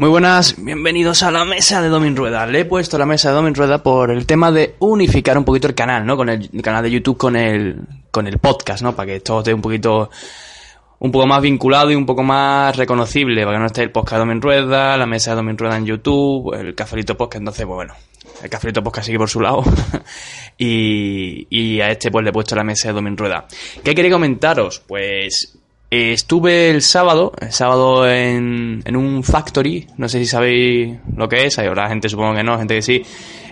Muy buenas, bienvenidos a la mesa de Domin Rueda. Le he puesto la mesa de Domin Rueda por el tema de unificar un poquito el canal, ¿no? Con el, canal de YouTube con el, con el podcast, ¿no? Para que esto esté un poquito, un poco más vinculado y un poco más reconocible, para que no esté el podcast de Domin Rueda, la mesa de Domin Rueda en YouTube, el Cafelito Podcast, entonces, pues bueno, el Cafelito Podcast sigue por su lado. y, y a este pues le he puesto la mesa de Domin Rueda. ¿Qué quería comentaros? Pues eh, estuve el sábado, el sábado en, en, un factory, no sé si sabéis lo que es, hay habrá gente supongo que no, gente que sí.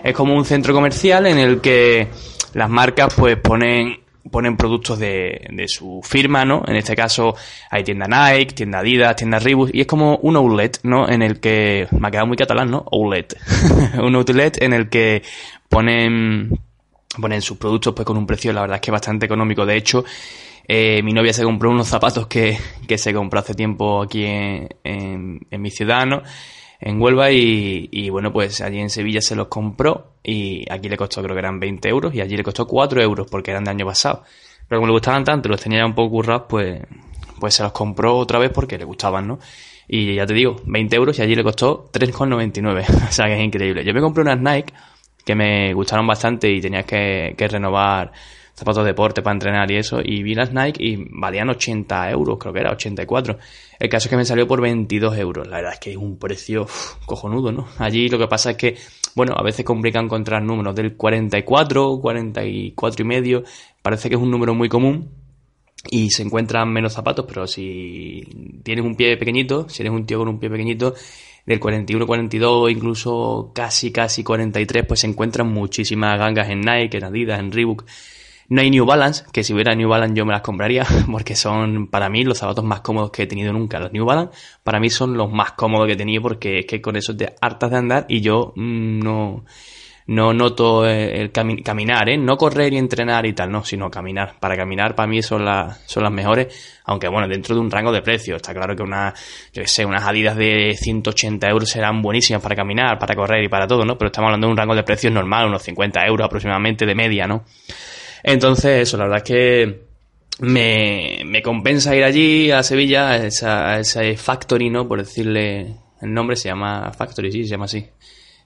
Es como un centro comercial en el que las marcas pues ponen ponen productos de, de su firma, ¿no? En este caso hay tienda Nike, tienda Adidas, tienda Reebok y es como un outlet, ¿no? En el que me ha quedado muy catalán, ¿no? Outlet. un outlet en el que ponen ponen sus productos pues con un precio la verdad es que bastante económico. De hecho, eh, mi novia se compró unos zapatos que, que se compró hace tiempo aquí en, en, mi ciudad, ¿no? En Huelva y, y, bueno, pues allí en Sevilla se los compró y aquí le costó creo que eran 20 euros y allí le costó 4 euros porque eran de año pasado. Pero como le gustaban tanto, los tenía un poco currados, pues, pues se los compró otra vez porque le gustaban, ¿no? Y ya te digo, 20 euros y allí le costó 3,99. o sea que es increíble. Yo me compré unas Nike que me gustaron bastante y tenía que, que renovar zapatos de deporte para entrenar y eso, y vi las Nike y valían 80 euros, creo que era 84. El caso es que me salió por 22 euros. La verdad es que es un precio cojonudo, ¿no? Allí lo que pasa es que, bueno, a veces complica encontrar números del 44, 44 y medio. Parece que es un número muy común y se encuentran menos zapatos, pero si tienes un pie pequeñito, si eres un tío con un pie pequeñito, del 41, 42, incluso casi, casi 43, pues se encuentran muchísimas gangas en Nike, en Adidas, en Reebok. No hay New Balance, que si hubiera New Balance yo me las compraría, porque son para mí los zapatos más cómodos que he tenido nunca. Los New Balance para mí son los más cómodos que he tenido porque es que con eso te hartas de andar y yo mm, no, no noto el caminar, ¿eh? No correr y entrenar y tal, no, sino caminar. Para caminar para mí son las, son las mejores, aunque bueno, dentro de un rango de precio. Está claro que una, yo sé, unas adidas de 180 euros serán buenísimas para caminar, para correr y para todo, ¿no? Pero estamos hablando de un rango de precios normal, unos 50 euros aproximadamente de media, ¿no? Entonces, eso, la verdad es que me, me compensa ir allí a Sevilla, a, esa, factory, ¿no? Por decirle el nombre, se llama Factory, sí, se llama así.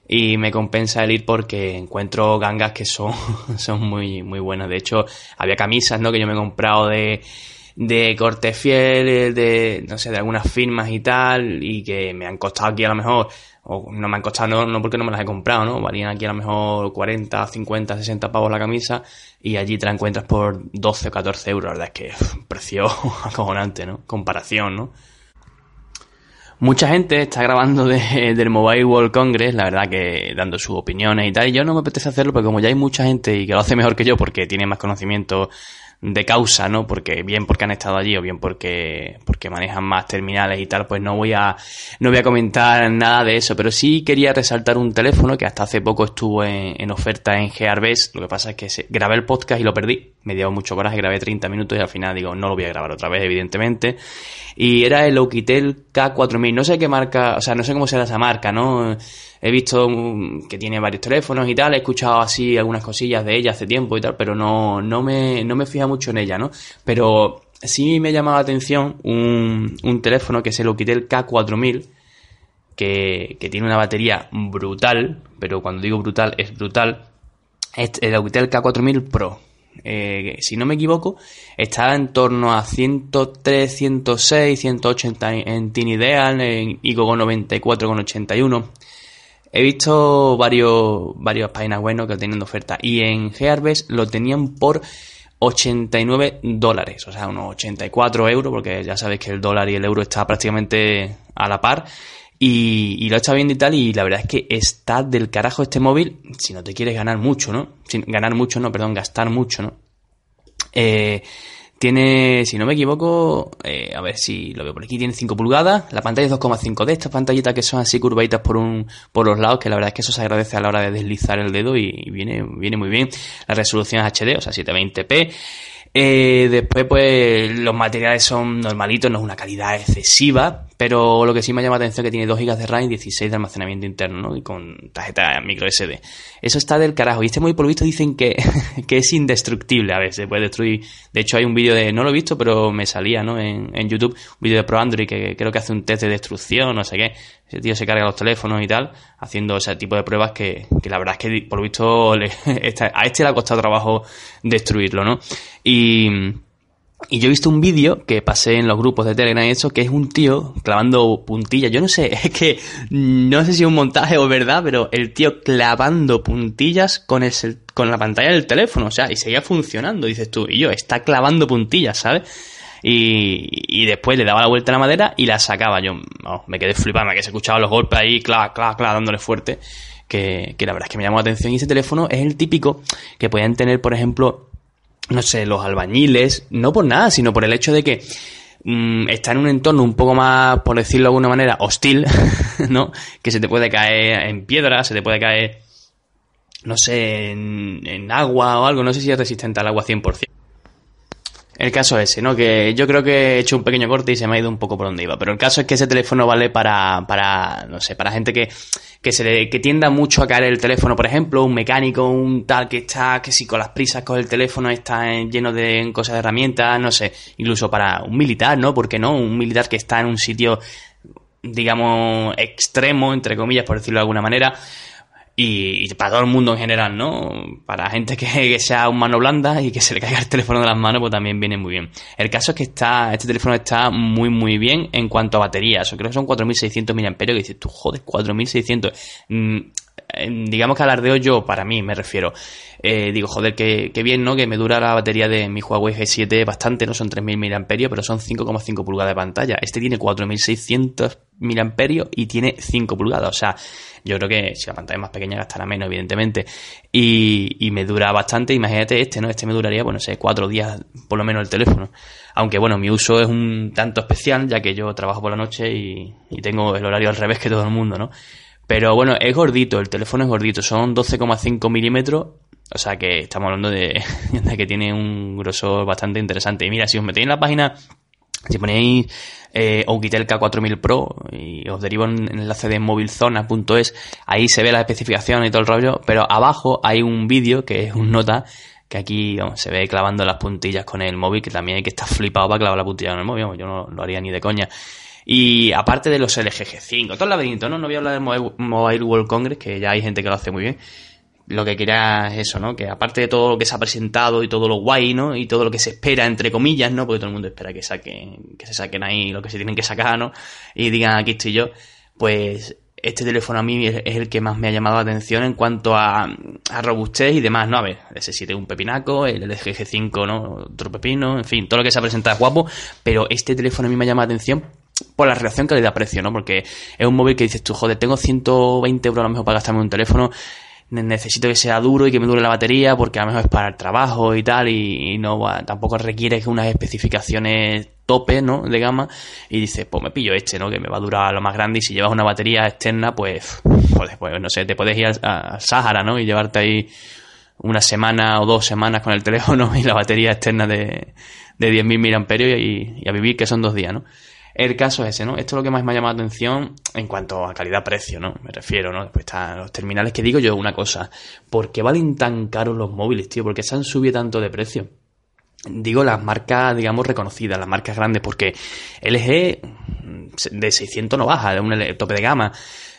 Y me compensa el ir porque encuentro gangas que son, son muy, muy buenas. De hecho, había camisas, ¿no? Que yo me he comprado de, de corte fiel, de, no sé, de algunas firmas y tal, y que me han costado aquí a lo mejor o no me han costado, no, porque no me las he comprado, ¿no? Valían aquí a lo mejor 40, 50, 60 pavos la camisa y allí te la encuentras por 12 o 14 euros. La verdad es que precio acojonante, ¿no? Comparación, ¿no? Mucha gente está grabando de, del Mobile World Congress, la verdad que dando sus opiniones y tal, y yo no me apetece hacerlo porque como ya hay mucha gente y que lo hace mejor que yo porque tiene más conocimiento de causa, ¿no? Porque bien porque han estado allí o bien porque, porque manejan más terminales y tal, pues no voy a, no voy a comentar nada de eso, pero sí quería resaltar un teléfono que hasta hace poco estuvo en, oferta en Gearbest, lo que pasa es que se, grabé el podcast y lo perdí, me dio mucho coraje, grabé 30 minutos y al final digo, no lo voy a grabar otra vez, evidentemente, y era el Oukitel K4000, no sé qué marca, o sea, no sé cómo será esa marca, ¿no? He visto mm, que tiene varios teléfonos y tal, he escuchado así algunas cosillas de ella hace tiempo y tal, pero no, no me, no me fija mucho en ella, ¿no? Pero sí me ha llamado la atención un, un teléfono que es el Oukitel K4000, que, que tiene una batería brutal, pero cuando digo brutal es brutal, es el Oukitel K4000 Pro. Eh, si no me equivoco, está en torno a 103, 106, 180 en Tinideal, en IGO 94,81. He visto varios, varias páginas web que lo tienen de oferta y en Gearbest lo tenían por 89 dólares, o sea, unos 84 euros, porque ya sabéis que el dólar y el euro está prácticamente a la par. Y, lo he estado viendo y tal, y la verdad es que está del carajo este móvil si no te quieres ganar mucho, ¿no? Ganar mucho, no, perdón, gastar mucho, ¿no? Eh, tiene, si no me equivoco, eh, a ver si lo veo por aquí, tiene 5 pulgadas, la pantalla es 2,5 de estas pantallitas que son así curvaditas por un, por los lados, que la verdad es que eso se agradece a la hora de deslizar el dedo y, viene, viene muy bien. La resolución es HD, o sea 720p. Eh, después, pues, los materiales son normalitos, no es una calidad excesiva, Pero lo que sí me llama la atención es que tiene 2 GB de RAM y 16 de almacenamiento interno, ¿no? Y con tarjeta micro SD. Eso está del carajo. Y este móvil, por visto, dicen que, que es indestructible a veces. Puede destruir. De hecho, hay un vídeo de, no lo he visto, pero me salía, ¿no? En, en YouTube, un vídeo de Pro Android que creo que hace un test de destrucción, no sé qué. Ese tío se carga los teléfonos y tal, haciendo ese tipo de pruebas que, que la verdad es que, por visto, a este le ha costado trabajo destruirlo, ¿no? Y, y yo he visto un vídeo que pasé en los grupos de Telegram y eso, que es un tío clavando puntillas. Yo no sé, es que no sé si es un montaje o verdad, pero el tío clavando puntillas con, el, con la pantalla del teléfono, o sea, y seguía funcionando, dices tú. Y yo, está clavando puntillas, ¿sabes? Y, y después le daba la vuelta a la madera y la sacaba. Yo me quedé flipando, que se escuchaban los golpes ahí, clac, clac, clac, dándole fuerte. Que, que la verdad es que me llamó la atención. Y ese teléfono es el típico que pueden tener, por ejemplo, no sé, los albañiles, no por nada, sino por el hecho de que mm, está en un entorno un poco más, por decirlo de alguna manera, hostil, ¿no? Que se te puede caer en piedra, se te puede caer, no sé, en, en agua o algo, no sé si es resistente al agua 100%. El caso es ese, ¿no? Que yo creo que he hecho un pequeño corte y se me ha ido un poco por donde iba. Pero el caso es que ese teléfono vale para, para no sé, para gente que, que se le, que tienda mucho a caer el teléfono, por ejemplo, un mecánico, un tal que está, que si con las prisas con el teléfono está lleno de cosas de herramientas, no sé, incluso para un militar, ¿no? Porque no? Un militar que está en un sitio, digamos, extremo, entre comillas, por decirlo de alguna manera, y, para todo el mundo en general, ¿no? Para gente que, sea un mano blanda y que se le caiga el teléfono de las manos, pues también viene muy bien. El caso es que está, este teléfono está muy, muy bien en cuanto a batería. Eso creo que son 4600 mAh. Que dices tú, joder, 4600. Mm, digamos que alardeo yo, para mí me refiero. Eh, digo, joder, que, bien, ¿no? Que me dura la batería de mi Huawei G7 bastante, no son 3000 mAh, pero son 5,5 pulgadas de pantalla. Este tiene 4600 mAh y tiene 5 pulgadas. O sea, yo creo que si la pantalla es más pequeña gastará menos, evidentemente. Y, y me dura bastante. Imagínate este, ¿no? Este me duraría, bueno, sé, cuatro días por lo menos el teléfono. Aunque bueno, mi uso es un tanto especial, ya que yo trabajo por la noche y, y tengo el horario al revés que todo el mundo, ¿no? Pero bueno, es gordito, el teléfono es gordito, son 12,5 milímetros, o sea que estamos hablando de, que tiene un grosor bastante interesante. Y mira, si os metéis en la página, si ponéis eh, K 4000 Pro y os derivo en el enlace de movilzona.es, ahí se ve la especificación y todo el rollo, pero abajo hay un vídeo que es un nota que aquí se ve clavando las puntillas con el móvil, que también hay que estar flipado para clavar la puntilla con el móvil, yo no lo haría ni de coña. Y aparte de los LG G5, todo el laberinto, ¿no? No voy a hablar del Mobile World Congress, que ya hay gente que lo hace muy bien. Lo que quería es eso, ¿no? Que aparte de todo lo que se ha presentado y todo lo guay, ¿no? Y todo lo que se espera, entre comillas, ¿no? Porque todo el mundo espera que saquen, que se saquen ahí lo que se tienen que sacar, ¿no? Y digan, aquí estoy yo. Pues este teléfono a mí es, el que más me ha llamado la atención en cuanto a, a robustez y demás, ¿no? A ver, ese 7 es un pepinaco, el LG G5, ¿no? Otro pepino, en fin, todo lo que se ha presentado es guapo, pero este teléfono a mí me ha llamado la atención por la relación calidad-precio, ¿no? Porque es un móvil que dices tú, joder, tengo 120 euros a lo mejor para gastarme un teléfono, necesito que sea duro y que me dure la batería porque a lo mejor es para el trabajo y tal y, no tampoco requiere unas especificaciones tope, ¿no? De gama y dices, pues me pillo este, ¿no? Que me va a durar lo más grande y si llevas una batería externa, pues, joder, pues no sé, te puedes ir a, Sahara, ¿no? Y llevarte ahí una semana o dos semanas con el teléfono y la batería externa de, de 10.000 mAh y, y a vivir que son dos días, ¿no? El caso es ese, ¿no? Esto es lo que más me ha llamado la atención en cuanto a calidad-precio, ¿no? Me refiero, ¿no? Después están los terminales que digo yo una cosa. ¿Por qué valen tan caros los móviles, tío? ¿Por qué se han subido tanto de precio? Digo las marcas, digamos, reconocidas, las marcas grandes, porque LG de 600 no baja, de un tope de gama.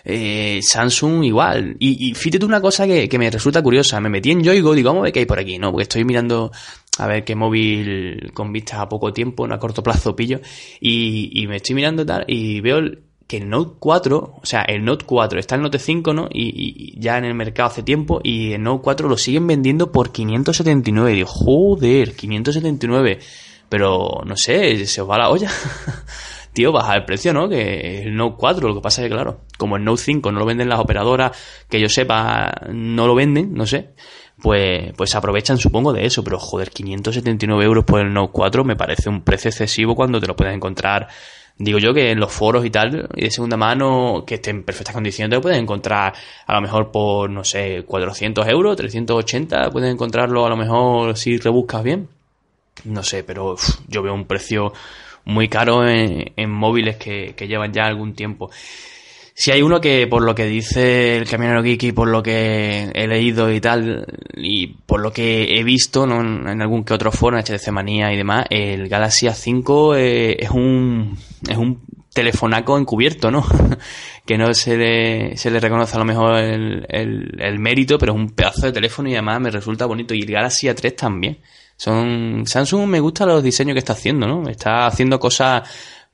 Eh, Samsung igual. Y, y fíjate una cosa que, que, me resulta curiosa. Me metí en Yoigo, digo, vamos a ver qué hay por aquí, ¿no? Porque estoy mirando a ver qué móvil con vistas a poco tiempo, a corto plazo pillo, y, y me estoy mirando tal, y veo que el Note 4, o sea, el Note 4 está el Note 5, ¿no? Y, ya en el mercado hace tiempo, y el Note 4 lo siguen vendiendo por 579. Y digo, joder, 579. Pero, no sé, se os va la olla. Tío, baja el precio, ¿no? Que el Note 4, lo que pasa es que, claro, como el Note 5 no lo venden las operadoras, que yo sepa, no lo venden, no sé pues, pues aprovechan, supongo, de eso. Pero joder, 579 euros por el Note 4 me parece un precio excesivo cuando te lo puedes encontrar. Digo yo que en los foros y tal, y de segunda mano, que esté en perfectas condiciones, te lo puedes encontrar a lo mejor por, no sé, 400 euros, 380, puedes encontrarlo a lo mejor si rebuscas bien. No sé, pero yo veo un precio muy caros en, móviles que, que llevan ya algún tiempo. Si hay uno que, por lo que dice el camionero Geeky, por lo que he leído y tal, y por lo que he visto ¿no? en algún que otro foro, en HTC Manía y demás, el Galaxy A5 eh, es un es un telefonaco encubierto, ¿no? que no se le, se le reconoce a lo mejor el, el, mérito, pero es un pedazo de teléfono y además me resulta bonito. Y el Galaxy A3 también. Son, Samsung me gusta los diseños que está haciendo, ¿no? Está haciendo cosas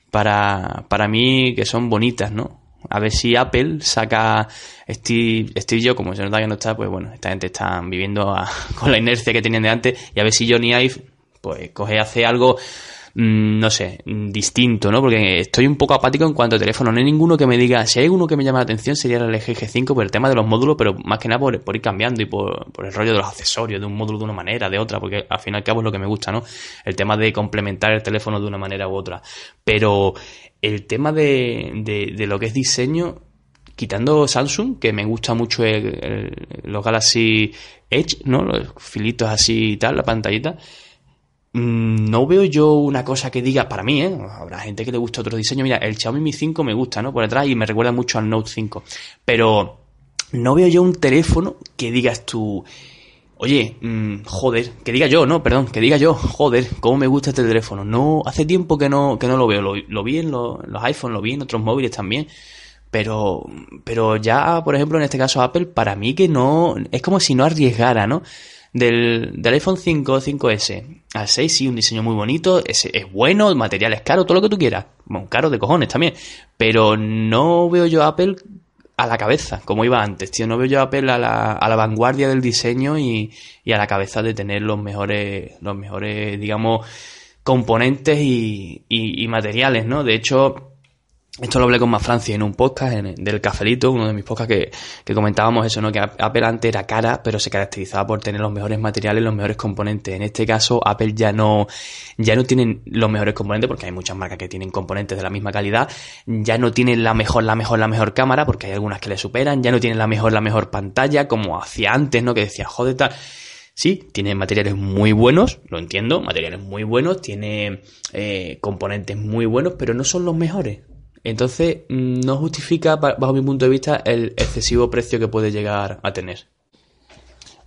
para, para mí que son bonitas, ¿no? A ver si Apple saca Steve, Steve yo, como se nota que no está, pues bueno, esta gente está viviendo con la inercia que tenían de antes. Y a ver si Johnny Ive, pues coge, hace algo, no sé, distinto, ¿no? Porque estoy un poco apático en cuanto a teléfono. No hay ninguno que me diga, si hay uno que me llama la atención sería el LG G5 por el tema de los módulos, pero más que nada por, ir cambiando y por, el rollo de los accesorios, de un módulo de una manera, de otra, porque al fin y al cabo es lo que me gusta, ¿no? El tema de complementar el teléfono de una manera u otra. Pero el tema de, de, lo que es diseño, quitando Samsung, que me gusta mucho los Galaxy Edge, ¿no? Los filitos así y tal, la pantallita. Mm, no veo yo una cosa que diga, para mí, ¿eh? Habrá gente que le gusta otro diseño. Mira, el Xiaomi Mi 5 me gusta, ¿no? Por detrás y me recuerda mucho al Note 5. Pero no veo yo un teléfono que digas tú, Oye, mmm, joder, que diga yo, no, perdón, que diga yo, joder, cómo me gusta este teléfono. No, hace tiempo que no, que no lo veo. Lo, lo vi en los, los iPhones, lo vi en otros móviles también. Pero, pero ya, por ejemplo, en este caso Apple, para mí que no, es como si no arriesgara, ¿no? Del, del iPhone 5, 5S al 6, sí, un diseño muy bonito, es, es bueno, el material es caro, todo lo que tú quieras. Bueno, caro de cojones también. Pero no veo yo Apple a la cabeza, como iba antes, tío. No veo yo a Apple a la, a la vanguardia del diseño y, y, a la cabeza de tener los mejores, los mejores, digamos, componentes y, y materiales, ¿no? De hecho, esto lo hablé con más Francia en un podcast del Cafelito, uno de mis podcasts que, que, comentábamos eso, ¿no? Que Apple antes era cara, pero se caracterizaba por tener los mejores materiales, los mejores componentes. En este caso, Apple ya no, ya no tienen los mejores componentes, porque hay muchas marcas que tienen componentes de la misma calidad. Ya no tienen la mejor, la mejor, la mejor cámara, porque hay algunas que le superan. Ya no tienen la mejor, la mejor pantalla, como hacía antes, ¿no? Que decía, joder, tal. Sí, tiene materiales muy buenos, lo entiendo, materiales muy buenos, tiene eh, componentes muy buenos, pero no son los mejores. Entonces, mm, no justifica, bajo mi punto de vista, el excesivo precio que puede llegar a tener.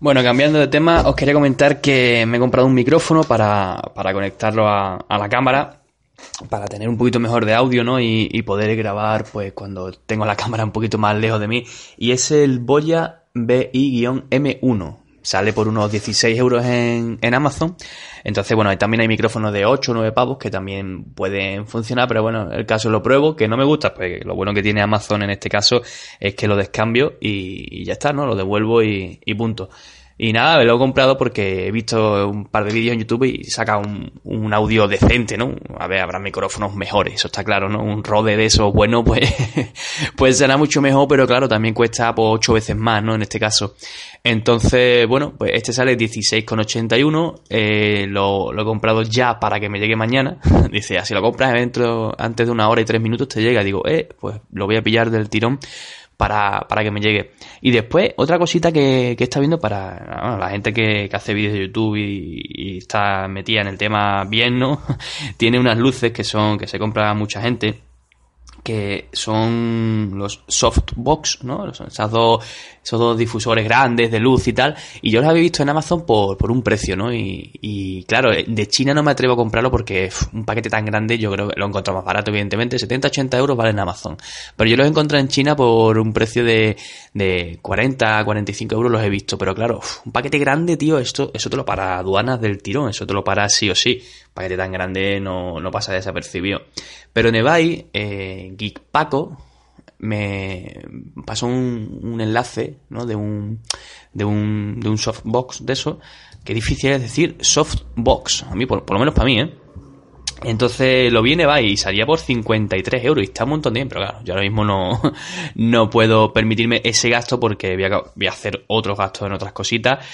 Bueno, cambiando de tema, os quería comentar que me he comprado un micrófono para, para conectarlo a, la cámara, para tener un poquito mejor de audio, ¿no? Y, y, poder grabar, pues, cuando tengo la cámara un poquito más lejos de mí. Y es el Boya BI-M1 sale por unos 16 euros en, en Amazon. Entonces, bueno, también hay micrófonos de 8 o 9 pavos que también pueden funcionar, pero bueno, el caso lo pruebo, que no me gusta, pues lo bueno que tiene Amazon en este caso es que lo descambio y, ya está, ¿no? Lo devuelvo y, y punto. Y nada, lo he comprado porque he visto un par de vídeos en YouTube y saca un, un audio decente, ¿no? A ver, habrá micrófonos mejores, eso está claro, ¿no? Un Rode de esos bueno, pues, pues será mucho mejor, pero claro, también cuesta por ocho veces más, ¿no? En este caso. Entonces, bueno, pues este sale 16,81, eh, lo, lo he comprado ya para que me llegue mañana. Dice, así lo compras dentro, antes de una hora y tres minutos te llega. Digo, eh, pues lo voy a pillar del tirón para, para que me llegue. Y después, otra cosita que, que está viendo para la gente que, que, hace vídeos de YouTube y, y, está metida en el tema bien, ¿no? Tiene unas luces que son, que se compra mucha gente que son los softbox, ¿no? Esas dos, esos dos difusores grandes de luz y tal. Y yo los había visto en Amazon por, por un precio, ¿no? Y, y, claro, de China no me atrevo a comprarlo porque un paquete tan grande yo creo que lo encuentro más barato, evidentemente. 70, 80 euros vale en Amazon. Pero yo los encontré en China por un precio de, de 40, 45 euros los he visto. Pero claro, un paquete grande, tío, esto, eso te lo para aduanas del tirón. Eso te lo para sí o sí. Paquete tan grande no, no pasa desapercibido. Pero en eBay, eh, Geek Paco me pasó un, un enlace ¿no? de, un, de, un, de un softbox de eso, que difícil es decir softbox, a mí, por, por lo menos para mí, ¿eh? Entonces lo vi en eBay y salía por 53 euros y está un montón de bien, pero claro, yo ahora mismo no, no puedo permitirme ese gasto porque voy a hacer otros gastos en otras cositas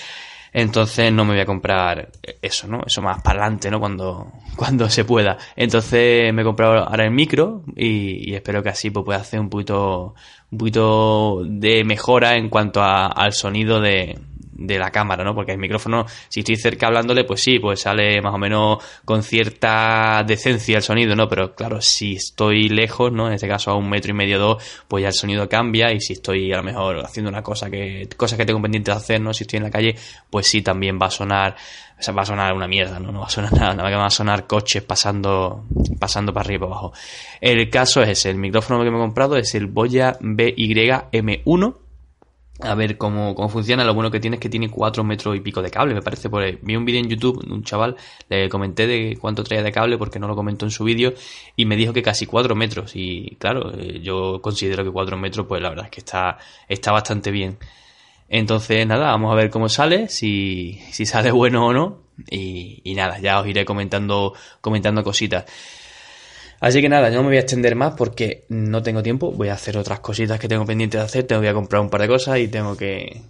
entonces no me voy a comprar eso, ¿no? Eso más para adelante, ¿no? Cuando, cuando se pueda. Entonces me he comprado ahora el micro y, y espero que así pues, pueda hacer un poquito, un poquito de mejora en cuanto a, al sonido de, de la cámara, ¿no? Porque el micrófono, si estoy cerca hablándole, pues sí, pues sale más o menos con cierta decencia el sonido, ¿no? Pero claro, si estoy lejos, ¿no? En este caso a un metro y medio dos, pues ya el sonido cambia y si estoy a lo mejor haciendo una cosa que, cosas que tengo pendiente de hacer, ¿no? Si estoy en la calle, pues sí también va a sonar, o sea, va a sonar una mierda, ¿no? No va a sonar nada, nada que va a sonar coches pasando, pasando para arriba y para abajo. El caso es ese, el micrófono que me he comprado es el Boya BYM1 a ver cómo, cómo funciona. Lo bueno que tiene es que tiene 4 metros y pico de cable, me parece. Por Vi un vídeo en YouTube de un chaval, le comenté de cuánto traía de cable porque no lo comentó en su vídeo y me dijo que casi 4 metros. Y claro, eh, yo considero que 4 metros, pues la verdad es que está, está bastante bien. Entonces, nada, vamos a ver cómo sale, si, si sale bueno o no. Y, y nada, ya os iré comentando, comentando cositas. Así que nada, no me voy a extender más porque no tengo tiempo. Voy a hacer otras cositas que tengo pendientes de hacer. Tengo que comprar un par de cosas y tengo que,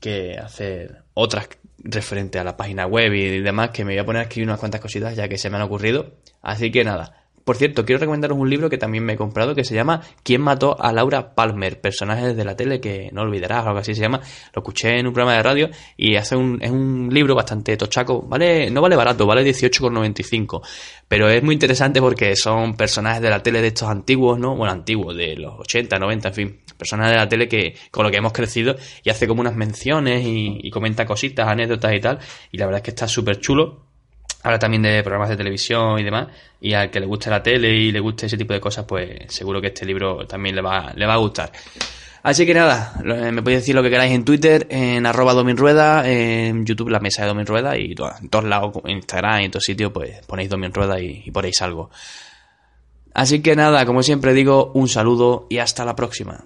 que hacer otras referente a la página web y demás que me voy a poner a escribir unas cuantas cositas ya que se me han ocurrido. Así que nada, por cierto, quiero recomendaros un libro que también me he comprado que se llama ¿Quién mató a Laura Palmer? Personajes de la tele que no olvidarás o algo así se llama. Lo escuché en un programa de radio y hace un, es un libro bastante tochaco. Vale, no vale barato, vale 18,95. Pero es muy interesante porque son personajes de la tele de estos antiguos, ¿no? Bueno, antiguos, de los 80, 90, en fin. Personajes de la tele que con lo que hemos crecido y hace como unas menciones y, y comenta cositas, anécdotas y tal. Y la verdad es que está súper chulo habla también de programas de televisión y demás, y al que le guste la tele y le guste ese tipo de cosas, pues seguro que este libro también le va, le va a gustar. Así que nada, me podéis decir lo que queráis en Twitter, en arroba Dominrueda, en YouTube la mesa de Dominrueda y en todos lados, en Instagram y en todos sitios, pues ponéis Dominrueda y, y ponéis algo. Así que nada, como siempre digo, un saludo y hasta la próxima.